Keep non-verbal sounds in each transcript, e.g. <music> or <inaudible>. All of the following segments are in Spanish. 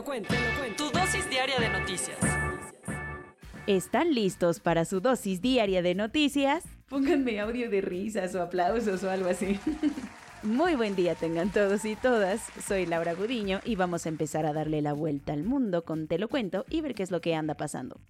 Lo cuento, te lo cuento. Tu dosis diaria de noticias. ¿Están listos para su dosis diaria de noticias? Pónganme audio de risas o aplausos o algo así. <laughs> Muy buen día tengan todos y todas. Soy Laura Gudiño y vamos a empezar a darle la vuelta al mundo con Te lo cuento y ver qué es lo que anda pasando.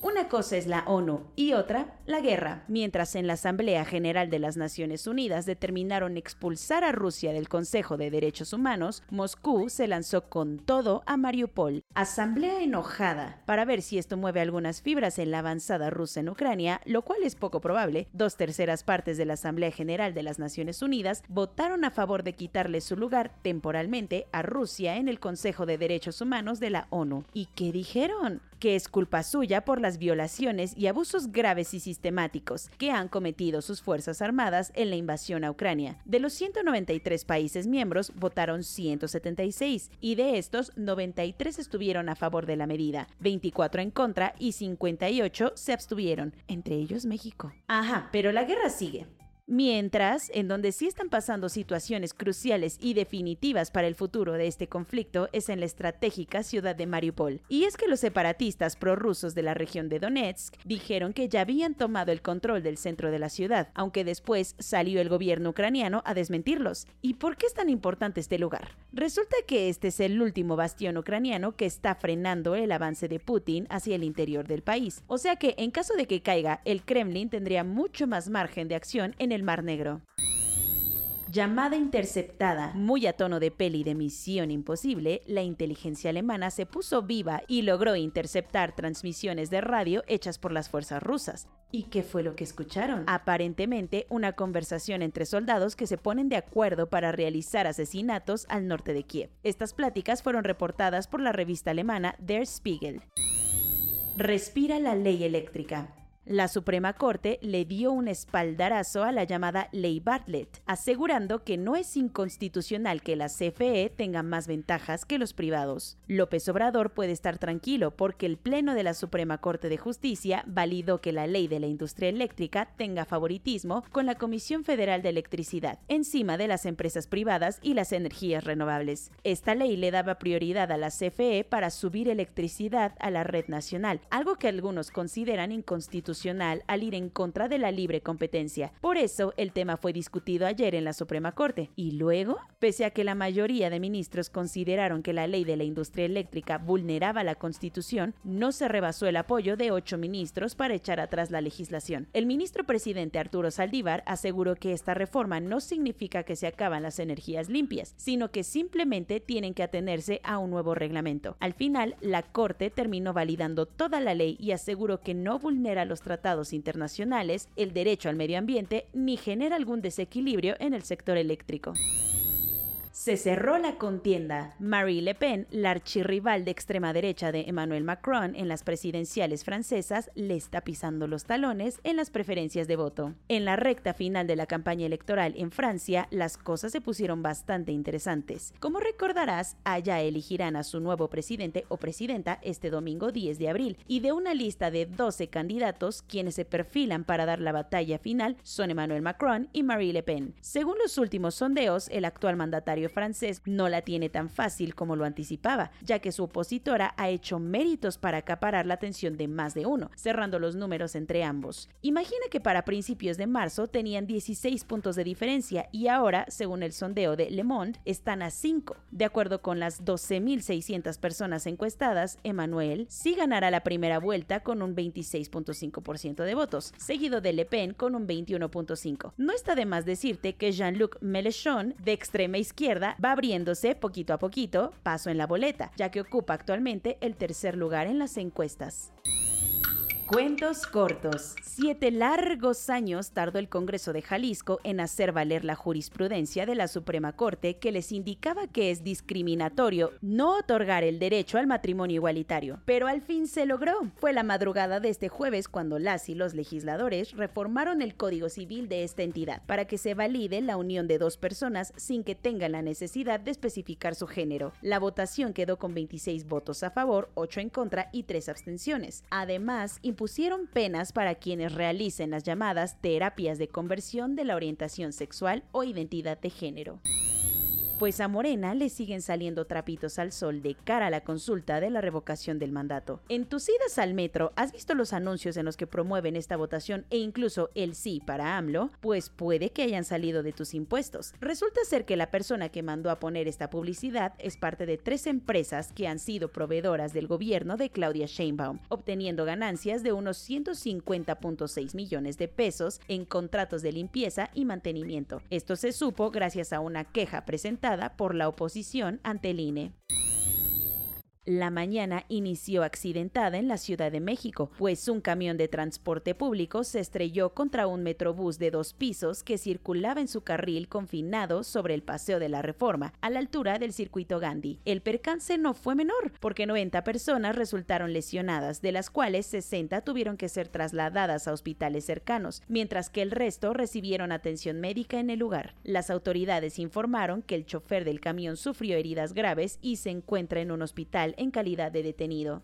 Una cosa es la ONU y otra, la guerra. Mientras en la Asamblea General de las Naciones Unidas determinaron expulsar a Rusia del Consejo de Derechos Humanos, Moscú se lanzó con todo a Mariupol. Asamblea enojada para ver si esto mueve algunas fibras en la avanzada rusa en Ucrania, lo cual es poco probable. Dos terceras partes de la Asamblea General de las Naciones Unidas votaron a favor de quitarle su lugar temporalmente a Rusia en el Consejo de Derechos Humanos de la ONU. ¿Y qué dijeron? Que es culpa suya por las violaciones y abusos graves y sistemáticos que han cometido sus Fuerzas Armadas en la invasión a Ucrania. De los 193 países miembros, votaron 176 y de estos, 93 estuvieron a favor de la medida, 24 en contra y 58 se abstuvieron, entre ellos México. Ajá, pero la guerra sigue. Mientras, en donde sí están pasando situaciones cruciales y definitivas para el futuro de este conflicto es en la estratégica ciudad de Mariupol. Y es que los separatistas prorrusos de la región de Donetsk dijeron que ya habían tomado el control del centro de la ciudad, aunque después salió el gobierno ucraniano a desmentirlos. ¿Y por qué es tan importante este lugar? Resulta que este es el último bastión ucraniano que está frenando el avance de Putin hacia el interior del país. O sea que en caso de que caiga, el Kremlin tendría mucho más margen de acción en el Mar Negro. Llamada interceptada, muy a tono de peli de Misión Imposible, la inteligencia alemana se puso viva y logró interceptar transmisiones de radio hechas por las fuerzas rusas. ¿Y qué fue lo que escucharon? Aparentemente, una conversación entre soldados que se ponen de acuerdo para realizar asesinatos al norte de Kiev. Estas pláticas fueron reportadas por la revista alemana Der Spiegel. Respira la ley eléctrica. La Suprema Corte le dio un espaldarazo a la llamada Ley Bartlett, asegurando que no es inconstitucional que la CFE tenga más ventajas que los privados. López Obrador puede estar tranquilo porque el Pleno de la Suprema Corte de Justicia validó que la ley de la industria eléctrica tenga favoritismo con la Comisión Federal de Electricidad, encima de las empresas privadas y las energías renovables. Esta ley le daba prioridad a la CFE para subir electricidad a la red nacional, algo que algunos consideran inconstitucional al ir en contra de la libre competencia. Por eso, el tema fue discutido ayer en la Suprema Corte. Y luego, pese a que la mayoría de ministros consideraron que la ley de la industria eléctrica vulneraba la Constitución, no se rebasó el apoyo de ocho ministros para echar atrás la legislación. El ministro presidente Arturo Saldívar aseguró que esta reforma no significa que se acaban las energías limpias, sino que simplemente tienen que atenerse a un nuevo reglamento. Al final, la Corte terminó validando toda la ley y aseguró que no vulnera los tratados internacionales, el derecho al medio ambiente, ni genera algún desequilibrio en el sector eléctrico. Se cerró la contienda. Marie Le Pen, la archirrival de extrema derecha de Emmanuel Macron en las presidenciales francesas, le está pisando los talones en las preferencias de voto. En la recta final de la campaña electoral en Francia, las cosas se pusieron bastante interesantes. Como recordarás, allá elegirán a su nuevo presidente o presidenta este domingo 10 de abril, y de una lista de 12 candidatos, quienes se perfilan para dar la batalla final son Emmanuel Macron y Marie Le Pen. Según los últimos sondeos, el actual mandatario francés no la tiene tan fácil como lo anticipaba, ya que su opositora ha hecho méritos para acaparar la atención de más de uno, cerrando los números entre ambos. Imagina que para principios de marzo tenían 16 puntos de diferencia y ahora, según el sondeo de Le Monde, están a 5. De acuerdo con las 12.600 personas encuestadas, Emmanuel sí ganará la primera vuelta con un 26.5% de votos, seguido de Le Pen con un 21.5%. No está de más decirte que Jean-Luc Mélenchon, de extrema izquierda, va abriéndose poquito a poquito, paso en la boleta, ya que ocupa actualmente el tercer lugar en las encuestas. Cuentos cortos. Siete largos años tardó el Congreso de Jalisco en hacer valer la jurisprudencia de la Suprema Corte que les indicaba que es discriminatorio no otorgar el derecho al matrimonio igualitario. Pero al fin se logró. Fue la madrugada de este jueves cuando las y los legisladores reformaron el Código Civil de esta entidad para que se valide la unión de dos personas sin que tengan la necesidad de especificar su género. La votación quedó con 26 votos a favor, 8 en contra y 3 abstenciones. Además, pusieron penas para quienes realicen las llamadas terapias de conversión de la orientación sexual o identidad de género pues a Morena le siguen saliendo trapitos al sol de cara a la consulta de la revocación del mandato. En tus idas al metro, ¿has visto los anuncios en los que promueven esta votación e incluso el sí para AMLO? Pues puede que hayan salido de tus impuestos. Resulta ser que la persona que mandó a poner esta publicidad es parte de tres empresas que han sido proveedoras del gobierno de Claudia Sheinbaum, obteniendo ganancias de unos 150.6 millones de pesos en contratos de limpieza y mantenimiento. Esto se supo gracias a una queja presentada por la oposición ante el INE. La mañana inició accidentada en la Ciudad de México, pues un camión de transporte público se estrelló contra un metrobús de dos pisos que circulaba en su carril confinado sobre el Paseo de la Reforma, a la altura del circuito Gandhi. El percance no fue menor, porque 90 personas resultaron lesionadas, de las cuales 60 tuvieron que ser trasladadas a hospitales cercanos, mientras que el resto recibieron atención médica en el lugar. Las autoridades informaron que el chofer del camión sufrió heridas graves y se encuentra en un hospital en calidad de detenido.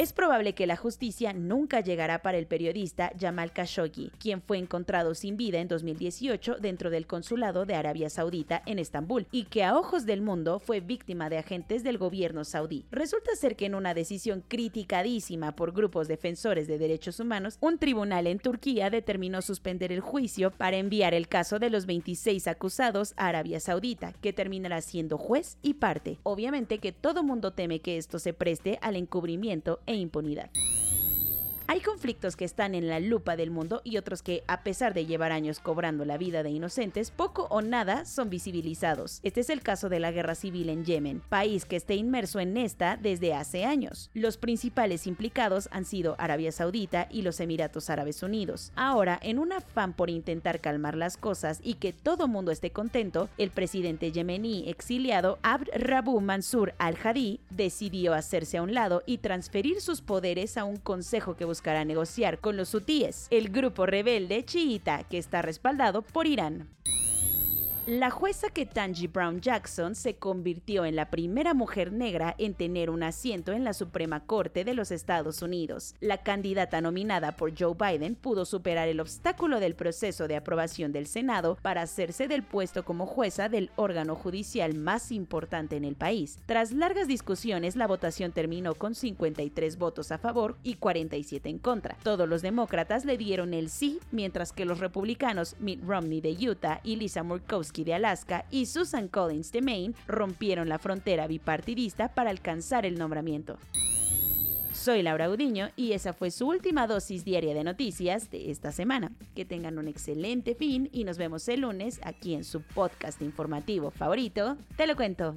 Es probable que la justicia nunca llegará para el periodista Jamal Khashoggi, quien fue encontrado sin vida en 2018 dentro del consulado de Arabia Saudita en Estambul y que a ojos del mundo fue víctima de agentes del gobierno saudí. Resulta ser que en una decisión criticadísima por grupos defensores de derechos humanos, un tribunal en Turquía determinó suspender el juicio para enviar el caso de los 26 acusados a Arabia Saudita, que terminará siendo juez y parte. Obviamente que todo mundo teme que esto se preste al encubrimiento e impunidad. Hay conflictos que están en la lupa del mundo y otros que, a pesar de llevar años cobrando la vida de inocentes, poco o nada son visibilizados. Este es el caso de la guerra civil en Yemen, país que está inmerso en esta desde hace años. Los principales implicados han sido Arabia Saudita y los Emiratos Árabes Unidos. Ahora, en un afán por intentar calmar las cosas y que todo mundo esté contento, el presidente yemení exiliado Abd Rabu Mansur al-Hadi decidió hacerse a un lado y transferir sus poderes a un consejo que busca buscará negociar con los hutíes, el grupo rebelde chiita que está respaldado por Irán. La jueza Ketanji Brown Jackson se convirtió en la primera mujer negra en tener un asiento en la Suprema Corte de los Estados Unidos. La candidata nominada por Joe Biden pudo superar el obstáculo del proceso de aprobación del Senado para hacerse del puesto como jueza del órgano judicial más importante en el país. Tras largas discusiones, la votación terminó con 53 votos a favor y 47 en contra. Todos los demócratas le dieron el sí, mientras que los republicanos Mitt Romney de Utah y Lisa Murkowski de Alaska y Susan Collins de Maine rompieron la frontera bipartidista para alcanzar el nombramiento. Soy Laura Udiño y esa fue su última dosis diaria de noticias de esta semana. Que tengan un excelente fin y nos vemos el lunes aquí en su podcast informativo favorito. Te lo cuento.